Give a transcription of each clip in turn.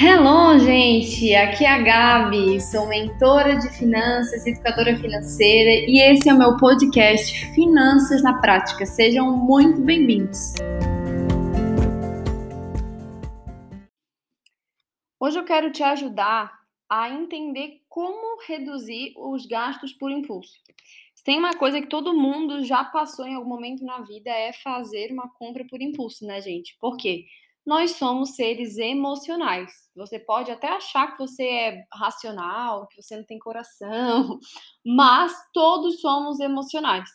Hello, gente! Aqui é a Gabi, sou mentora de finanças, educadora financeira e esse é o meu podcast Finanças na Prática. Sejam muito bem-vindos! Hoje eu quero te ajudar a entender como reduzir os gastos por impulso. Tem uma coisa que todo mundo já passou em algum momento na vida é fazer uma compra por impulso, né, gente? Por quê? Nós somos seres emocionais. Você pode até achar que você é racional, que você não tem coração, mas todos somos emocionais.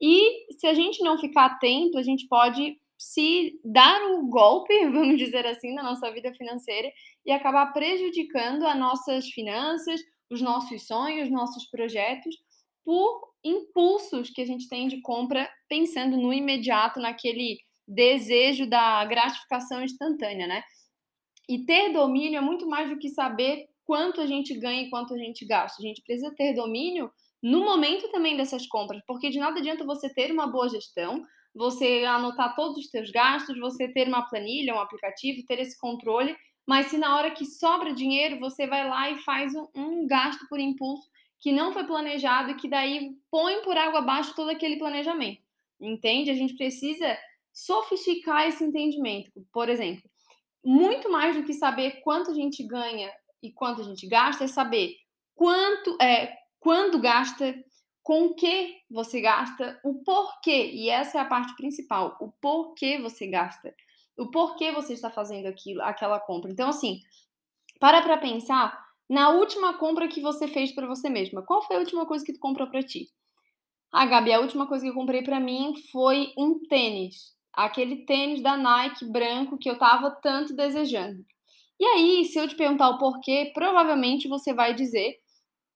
E se a gente não ficar atento, a gente pode se dar um golpe, vamos dizer assim, na nossa vida financeira e acabar prejudicando as nossas finanças, os nossos sonhos, nossos projetos, por impulsos que a gente tem de compra pensando no imediato, naquele desejo da gratificação instantânea, né? E ter domínio é muito mais do que saber quanto a gente ganha e quanto a gente gasta. A gente precisa ter domínio no momento também dessas compras, porque de nada adianta você ter uma boa gestão, você anotar todos os seus gastos, você ter uma planilha, um aplicativo, ter esse controle, mas se na hora que sobra dinheiro, você vai lá e faz um, um gasto por impulso que não foi planejado e que daí põe por água abaixo todo aquele planejamento. Entende? A gente precisa sofisticar esse entendimento. Por exemplo, muito mais do que saber quanto a gente ganha e quanto a gente gasta, é saber quanto é quando gasta, com o que você gasta, o porquê. E essa é a parte principal, o porquê você gasta. O porquê você está fazendo aquilo, aquela compra. Então, assim, para para pensar na última compra que você fez para você mesma. Qual foi a última coisa que tu comprou para ti? Ah, Gabi, a última coisa que eu comprei para mim foi um tênis aquele tênis da Nike branco que eu estava tanto desejando. E aí, se eu te perguntar o porquê, provavelmente você vai dizer,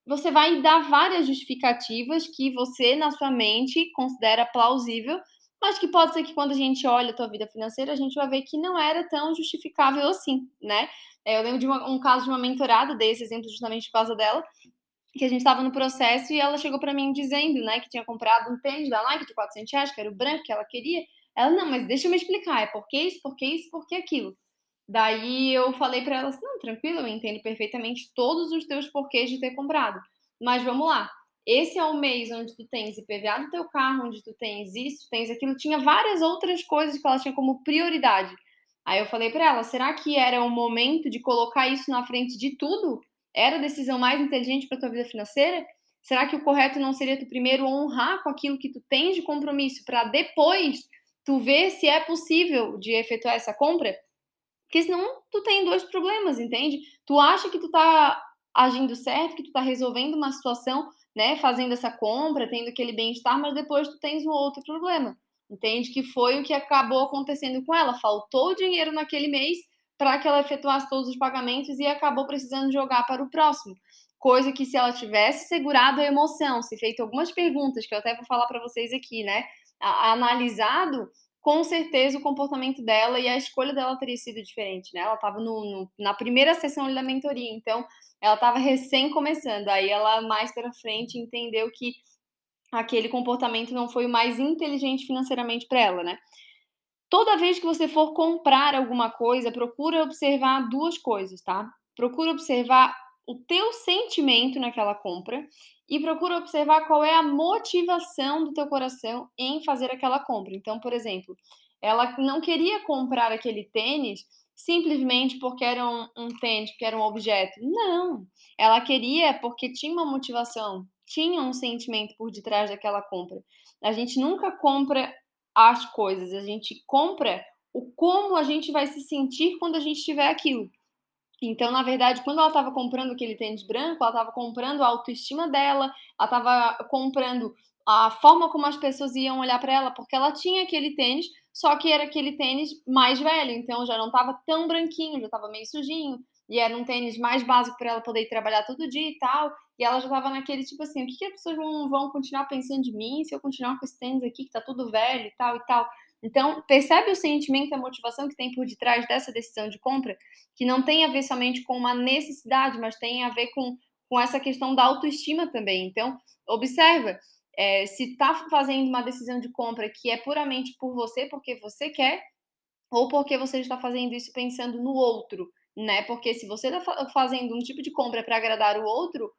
você vai dar várias justificativas que você na sua mente considera plausível, mas que pode ser que quando a gente olha a tua vida financeira, a gente vai ver que não era tão justificável assim, né? É, eu lembro de uma, um caso de uma mentorada, desse exemplo justamente por causa dela, que a gente estava no processo e ela chegou para mim dizendo, né, que tinha comprado um tênis da Nike de 400 reais, que era o branco que ela queria, ela, não, mas deixa eu me explicar, é porque isso, porque isso, porque aquilo. Daí eu falei para ela assim, não, tranquilo, eu entendo perfeitamente todos os teus porquês de ter comprado. Mas vamos lá, esse é o mês onde tu tens IPVA do teu carro, onde tu tens isso, tens aquilo, tinha várias outras coisas que ela tinha como prioridade. Aí eu falei para ela, será que era o momento de colocar isso na frente de tudo? Era a decisão mais inteligente para tua vida financeira? Será que o correto não seria tu primeiro honrar com aquilo que tu tens de compromisso para depois tu vê se é possível de efetuar essa compra, porque senão tu tem dois problemas, entende? Tu acha que tu tá agindo certo, que tu tá resolvendo uma situação, né, fazendo essa compra, tendo aquele bem-estar, mas depois tu tens um outro problema, entende? Que foi o que acabou acontecendo com ela, faltou dinheiro naquele mês para que ela efetuasse todos os pagamentos e acabou precisando jogar para o próximo. Coisa que se ela tivesse segurado a emoção, se feito algumas perguntas que eu até vou falar para vocês aqui, né? Analisado, com certeza o comportamento dela e a escolha dela teria sido diferente, né? Ela estava na primeira sessão da mentoria, então ela estava recém começando. Aí ela mais para frente entendeu que aquele comportamento não foi o mais inteligente financeiramente para ela, né? Toda vez que você for comprar alguma coisa, procura observar duas coisas, tá? Procura observar o teu sentimento naquela compra e procura observar qual é a motivação do teu coração em fazer aquela compra. Então, por exemplo, ela não queria comprar aquele tênis simplesmente porque era um, um tênis, porque era um objeto. Não, ela queria porque tinha uma motivação, tinha um sentimento por detrás daquela compra. A gente nunca compra as coisas, a gente compra o como a gente vai se sentir quando a gente tiver aquilo. Então, na verdade, quando ela estava comprando aquele tênis branco, ela estava comprando a autoestima dela, ela estava comprando a forma como as pessoas iam olhar para ela, porque ela tinha aquele tênis, só que era aquele tênis mais velho, então já não estava tão branquinho, já estava meio sujinho, e era um tênis mais básico para ela poder trabalhar todo dia e tal, e ela já estava naquele tipo assim, o que, que as pessoas vão, vão continuar pensando de mim se eu continuar com esse tênis aqui que tá tudo velho e tal e tal. Então, percebe o sentimento, a motivação que tem por detrás dessa decisão de compra, que não tem a ver somente com uma necessidade, mas tem a ver com, com essa questão da autoestima também. Então, observa, é, se está fazendo uma decisão de compra que é puramente por você, porque você quer, ou porque você está fazendo isso pensando no outro, né? Porque se você está fazendo um tipo de compra para agradar o outro,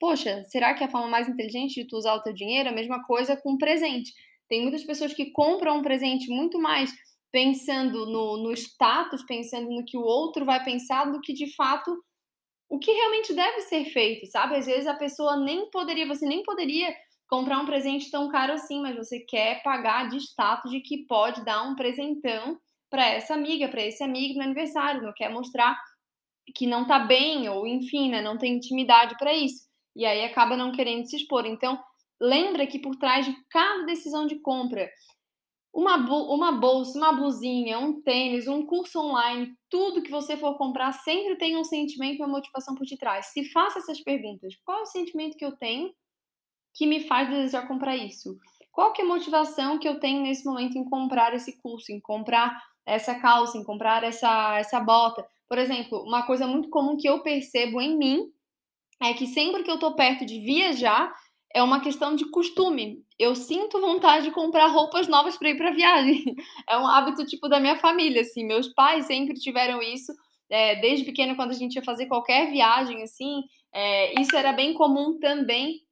poxa, será que é a forma mais inteligente de tu usar o teu dinheiro? A mesma coisa com presente. Tem muitas pessoas que compram um presente muito mais pensando no, no status, pensando no que o outro vai pensar, do que de fato o que realmente deve ser feito, sabe? Às vezes a pessoa nem poderia, você nem poderia comprar um presente tão caro assim, mas você quer pagar de status de que pode dar um presentão para essa amiga, para esse amigo no aniversário, não quer mostrar que não tá bem ou enfim, né, não tem intimidade para isso. E aí acaba não querendo se expor. Então, lembra que por trás de cada decisão de compra, uma, uma bolsa, uma blusinha, um tênis, um curso online, tudo que você for comprar sempre tem um sentimento, uma motivação por detrás. Se faça essas perguntas: qual é o sentimento que eu tenho que me faz desejar comprar isso? Qual que é a motivação que eu tenho nesse momento em comprar esse curso, em comprar essa calça, em comprar essa, essa bota? Por exemplo, uma coisa muito comum que eu percebo em mim é que sempre que eu tô perto de viajar, é uma questão de costume. Eu sinto vontade de comprar roupas novas para ir para viagem. É um hábito tipo da minha família, assim. Meus pais sempre tiveram isso. É, desde pequeno, quando a gente ia fazer qualquer viagem, assim, é, isso era bem comum também.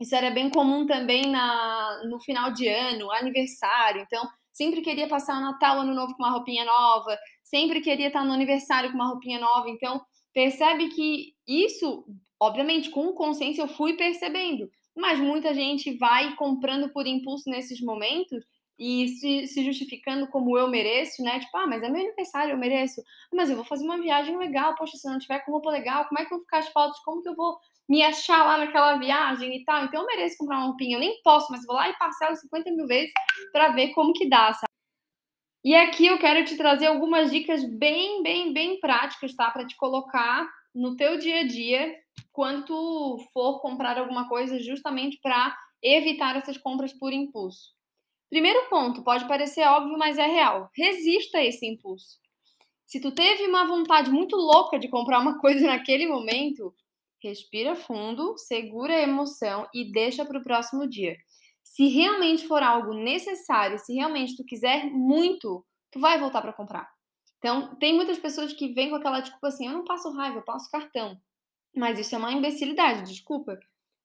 Isso era bem comum também na, no final de ano, aniversário. Então, sempre queria passar o Natal, Ano Novo com uma roupinha nova. Sempre queria estar no aniversário com uma roupinha nova. Então, percebe que isso obviamente, com consciência eu fui percebendo, mas muita gente vai comprando por impulso nesses momentos e se, se, justificando como eu mereço, né? Tipo, ah, mas é meu aniversário, eu mereço. Mas eu vou fazer uma viagem legal, poxa, se não tiver com roupa legal, como é que eu vou ficar as fotos? Como que eu vou me achar lá naquela viagem e tal? Então eu mereço comprar uma roupinha. Eu nem posso, mas vou lá e parcelo 50 mil vezes para ver como que dá, sabe? E aqui eu quero te trazer algumas dicas bem, bem, bem práticas, tá? Para te colocar no teu dia a dia quando tu for comprar alguma coisa justamente para evitar essas compras por impulso. Primeiro ponto, pode parecer óbvio, mas é real. Resista a esse impulso. Se tu teve uma vontade muito louca de comprar uma coisa naquele momento, respira fundo, segura a emoção e deixa para o próximo dia. Se realmente for algo necessário, se realmente tu quiser muito, tu vai voltar para comprar. Então, tem muitas pessoas que vêm com aquela desculpa assim: eu não passo raiva, eu passo cartão. Mas isso é uma imbecilidade, desculpa.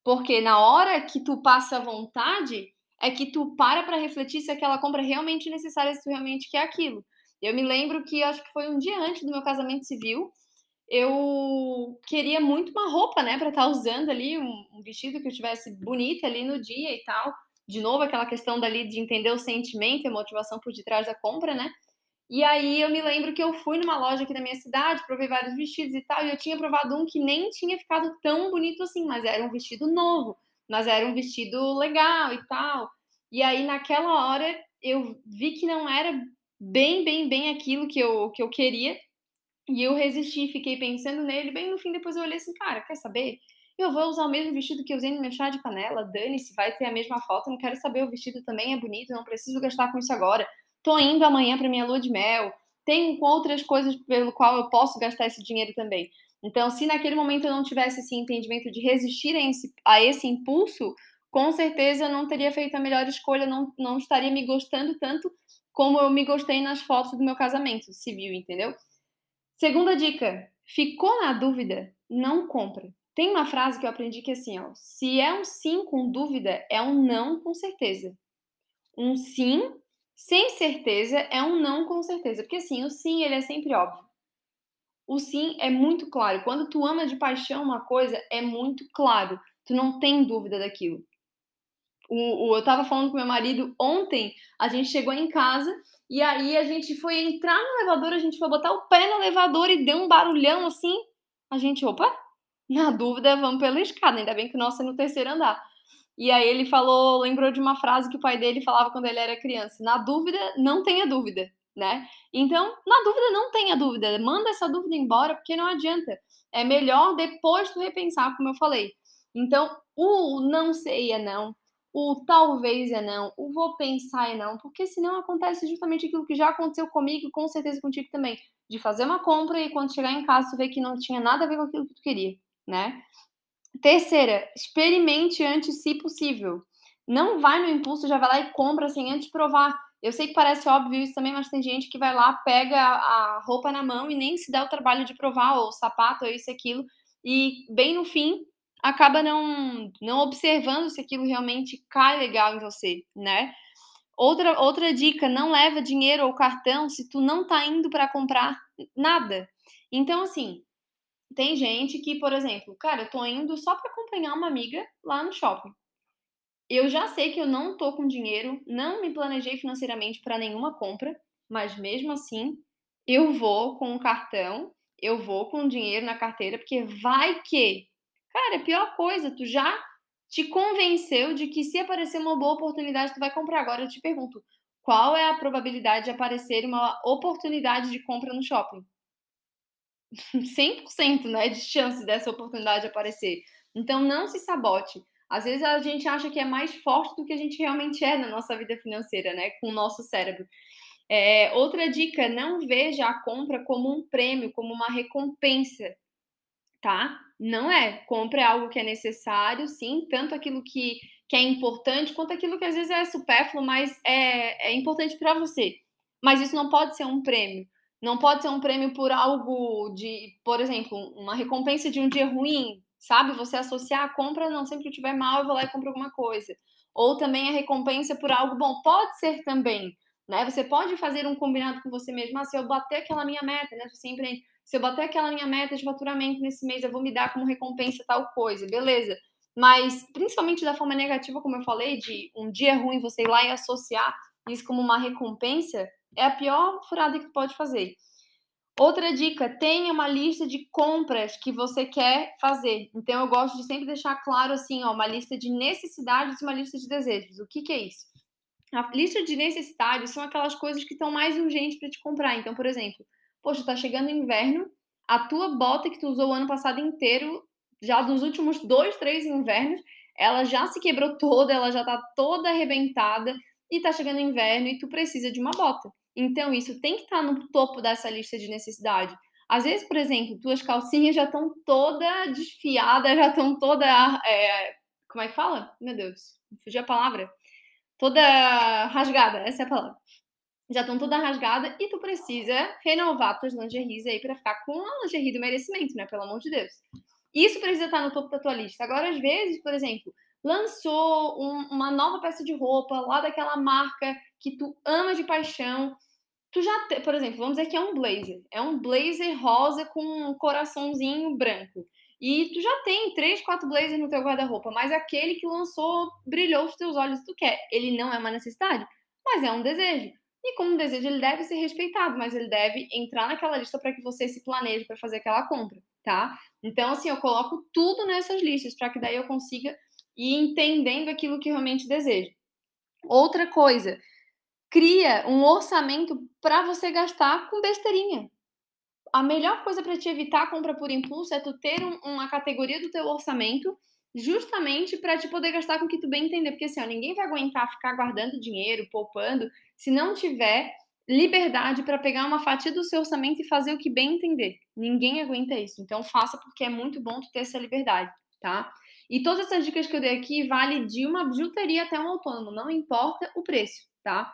Porque na hora que tu passa vontade, é que tu para para refletir se aquela compra é realmente necessária, se tu realmente quer aquilo. Eu me lembro que acho que foi um dia antes do meu casamento civil, eu queria muito uma roupa, né, para estar tá usando ali, um, um, vestido que eu tivesse bonita ali no dia e tal. De novo, aquela questão dali de entender o sentimento e a motivação por detrás da compra, né? E aí eu me lembro que eu fui numa loja aqui da minha cidade, provei vários vestidos e tal, e eu tinha provado um que nem tinha ficado tão bonito assim, mas era um vestido novo, mas era um vestido legal e tal. E aí naquela hora eu vi que não era bem, bem, bem aquilo que eu, que eu queria. E eu resisti, fiquei pensando nele, bem no fim depois eu olhei assim, cara, quer saber? Eu vou usar o mesmo vestido que eu usei no meu chá de panela, dane-se, vai ter a mesma foto, não quero saber, o vestido também é bonito, não preciso gastar com isso agora tô indo amanhã para minha lua de mel, tenho outras coisas pelo qual eu posso gastar esse dinheiro também. Então, se naquele momento eu não tivesse esse entendimento de resistir a esse, a esse impulso, com certeza eu não teria feito a melhor escolha, não, não estaria me gostando tanto como eu me gostei nas fotos do meu casamento civil, entendeu? Segunda dica: ficou na dúvida? Não compra. Tem uma frase que eu aprendi que é assim, ó, se é um sim com dúvida, é um não com certeza. Um sim sem certeza é um não com certeza, porque assim, o sim ele é sempre óbvio. O sim é muito claro. Quando tu ama de paixão uma coisa, é muito claro. Tu não tem dúvida daquilo. O, o, eu tava falando com meu marido ontem, a gente chegou em casa e aí a gente foi entrar no elevador, a gente foi botar o pé no elevador e deu um barulhão assim. A gente, opa, na dúvida, vamos pela escada. Ainda bem que o nosso é no terceiro andar. E aí ele falou, lembrou de uma frase que o pai dele falava quando ele era criança: na dúvida, não tenha dúvida, né? Então, na dúvida, não tenha dúvida. Manda essa dúvida embora, porque não adianta. É melhor depois tu repensar, como eu falei. Então, o não sei é não, o talvez é não, o vou pensar é não, porque senão acontece justamente aquilo que já aconteceu comigo e com certeza contigo também, de fazer uma compra e quando chegar em casa tu vê que não tinha nada a ver com aquilo que tu queria, né? Terceira, experimente antes, se possível. Não vai no impulso, já vai lá e compra sem antes provar Eu sei que parece óbvio isso também, mas tem gente que vai lá, pega a roupa na mão e nem se dá o trabalho de provar, ou sapato, ou isso e aquilo, e bem no fim acaba não, não observando se aquilo realmente cai legal em você, né? Outra, outra dica, não leva dinheiro ou cartão se tu não tá indo para comprar nada. Então, assim, tem gente que, por exemplo, cara, eu tô indo só para acompanhar uma amiga lá no shopping. Eu já sei que eu não tô com dinheiro, não me planejei financeiramente para nenhuma compra, mas mesmo assim, eu vou com o cartão, eu vou com dinheiro na carteira, porque vai que, cara, é pior coisa, tu já te convenceu de que se aparecer uma boa oportunidade, tu vai comprar. Agora eu te pergunto, qual é a probabilidade de aparecer uma oportunidade de compra no shopping? 100% né, de chance dessa oportunidade aparecer. Então não se sabote. Às vezes a gente acha que é mais forte do que a gente realmente é na nossa vida financeira, né? Com o nosso cérebro. É, outra dica: não veja a compra como um prêmio, como uma recompensa, tá? Não é. Compre algo que é necessário, sim, tanto aquilo que, que é importante, quanto aquilo que às vezes é supérfluo, mas é, é importante para você. Mas isso não pode ser um prêmio. Não pode ser um prêmio por algo de, por exemplo, uma recompensa de um dia ruim, sabe? Você associar a compra, não, sempre que eu estiver mal, eu vou lá e compro alguma coisa. Ou também a recompensa por algo bom. Pode ser também, né? Você pode fazer um combinado com você mesmo. Ah, se eu bater aquela minha meta, né? Empreende. Se eu bater aquela minha meta de faturamento nesse mês, eu vou me dar como recompensa tal coisa, beleza. Mas, principalmente da forma negativa, como eu falei, de um dia ruim você ir lá e associar isso como uma recompensa, é a pior furada que pode fazer. Outra dica, tenha uma lista de compras que você quer fazer. Então, eu gosto de sempre deixar claro assim, ó, uma lista de necessidades e uma lista de desejos. O que, que é isso? A lista de necessidades são aquelas coisas que estão mais urgentes para te comprar. Então, por exemplo, poxa, tá chegando o inverno, a tua bota que tu usou o ano passado inteiro, já dos últimos dois, três invernos, ela já se quebrou toda, ela já tá toda arrebentada e tá chegando o inverno e tu precisa de uma bota. Então, isso tem que estar tá no topo dessa lista de necessidade. Às vezes, por exemplo, tuas calcinhas já estão toda desfiadas, já estão toda. É, como é que fala? Meu Deus, fugiu a palavra. Toda rasgada, essa é a palavra. Já estão toda rasgada e tu precisa renovar tuas lingeries aí para ficar com a lingerie do merecimento, né? Pelo amor de Deus. Isso precisa estar tá no topo da tua lista. Agora, às vezes, por exemplo, lançou um, uma nova peça de roupa lá daquela marca que tu ama de paixão, tu já, te, por exemplo, vamos dizer que é um blazer. É um blazer rosa com um coraçãozinho branco. E tu já tem três, quatro blazers no teu guarda-roupa, mas aquele que lançou brilhou os teus olhos tu quer. Ele não é uma necessidade, mas é um desejo. E como desejo, ele deve ser respeitado, mas ele deve entrar naquela lista para que você se planeje para fazer aquela compra, tá? Então, assim, eu coloco tudo nessas listas para que daí eu consiga ir entendendo aquilo que realmente desejo. Outra coisa, cria um orçamento para você gastar com besteirinha. A melhor coisa para te evitar a compra por impulso é tu ter um, uma categoria do teu orçamento justamente para te poder gastar com o que tu bem entender, porque assim, ó, ninguém vai aguentar ficar guardando dinheiro, poupando, se não tiver liberdade para pegar uma fatia do seu orçamento e fazer o que bem entender. Ninguém aguenta isso. Então faça porque é muito bom tu ter essa liberdade, tá? E todas essas dicas que eu dei aqui vale de uma bijuteria até um autônomo, não importa o preço, tá?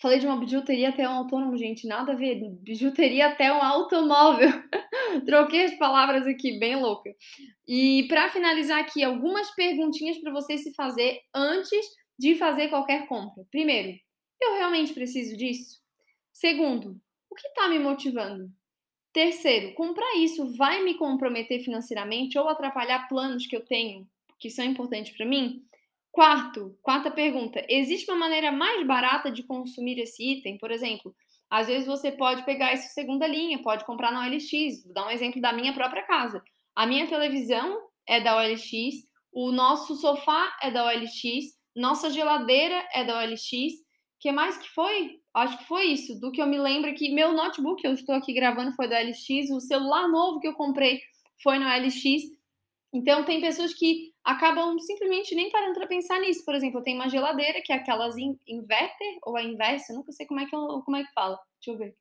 Falei de uma bijuteria até um autônomo, gente, nada a ver. Bijuteria até um automóvel. Troquei as palavras aqui, bem louca. E para finalizar aqui, algumas perguntinhas para você se fazer antes de fazer qualquer compra. Primeiro, eu realmente preciso disso? Segundo, o que está me motivando? Terceiro, comprar isso vai me comprometer financeiramente ou atrapalhar planos que eu tenho que são importantes para mim? Quarto, quarta pergunta: existe uma maneira mais barata de consumir esse item? Por exemplo, às vezes você pode pegar essa segunda linha, pode comprar na OLX. Vou dar um exemplo da minha própria casa. A minha televisão é da OLX, o nosso sofá é da OLX, nossa geladeira é da OLX. que mais que foi? Acho que foi isso. Do que eu me lembro que meu notebook, eu estou aqui gravando, foi da OLX, o celular novo que eu comprei foi no OLX. Então, tem pessoas que acabam simplesmente nem parando para pensar nisso. Por exemplo, tenho uma geladeira que é aquelas in inverter ou a inversa, eu nunca sei como é que eu, como é que fala. Deixa eu ver.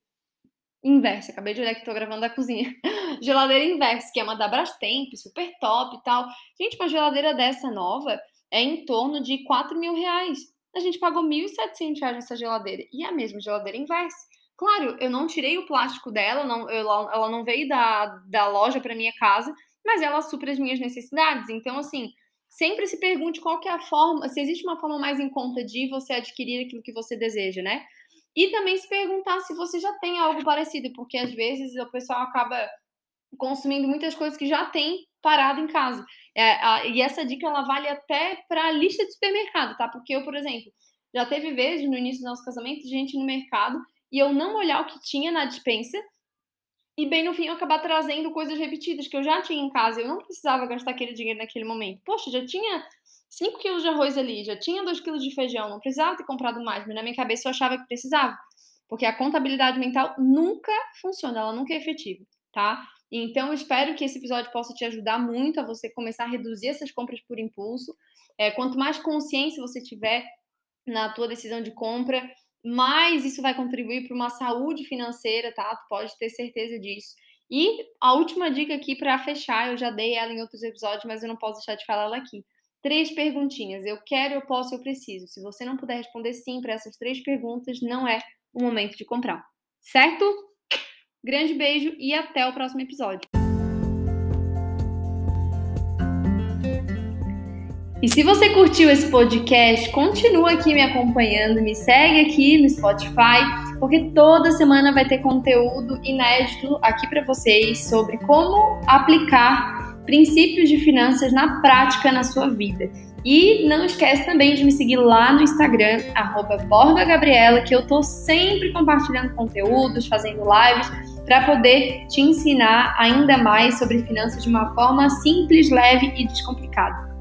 Inversa, acabei de olhar que estou gravando da cozinha. geladeira inversa, que é uma da Brastemp, super top e tal. Gente, uma geladeira dessa nova é em torno de 4 mil reais. A gente pagou R$ 1.700 nessa geladeira. E a mesma geladeira investe. Claro, eu não tirei o plástico dela, não, eu, ela não veio da, da loja para minha casa, mas ela supre as minhas necessidades. Então, assim, sempre se pergunte qual que é a forma, se existe uma forma mais em conta de você adquirir aquilo que você deseja, né? E também se perguntar se você já tem algo parecido, porque às vezes o pessoal acaba consumindo muitas coisas que já tem parado em casa. É, a, e essa dica ela vale até para a lista de supermercado, tá? Porque eu, por exemplo, já teve vezes no início do nosso casamento, gente no mercado, e eu não olhar o que tinha na dispensa, e bem no fim eu acabar trazendo coisas repetidas que eu já tinha em casa. Eu não precisava gastar aquele dinheiro naquele momento. Poxa, já tinha 5 quilos de arroz ali, já tinha 2 quilos de feijão, não precisava ter comprado mais, mas na minha cabeça eu achava que precisava. Porque a contabilidade mental nunca funciona, ela nunca é efetiva, tá? Então, eu espero que esse episódio possa te ajudar muito a você começar a reduzir essas compras por impulso. É, quanto mais consciência você tiver na tua decisão de compra, mais isso vai contribuir para uma saúde financeira, tá? Tu pode ter certeza disso. E a última dica aqui para fechar, eu já dei ela em outros episódios, mas eu não posso deixar de falar ela aqui. Três perguntinhas. Eu quero, eu posso, eu preciso. Se você não puder responder sim para essas três perguntas, não é o momento de comprar. Certo? Grande beijo e até o próximo episódio. E se você curtiu esse podcast, continua aqui me acompanhando, me segue aqui no Spotify, porque toda semana vai ter conteúdo inédito aqui para vocês sobre como aplicar princípios de finanças na prática na sua vida. E não esquece também de me seguir lá no Instagram, @borgagabriela, que eu tô sempre compartilhando conteúdos, fazendo lives para poder te ensinar ainda mais sobre finanças de uma forma simples, leve e descomplicada.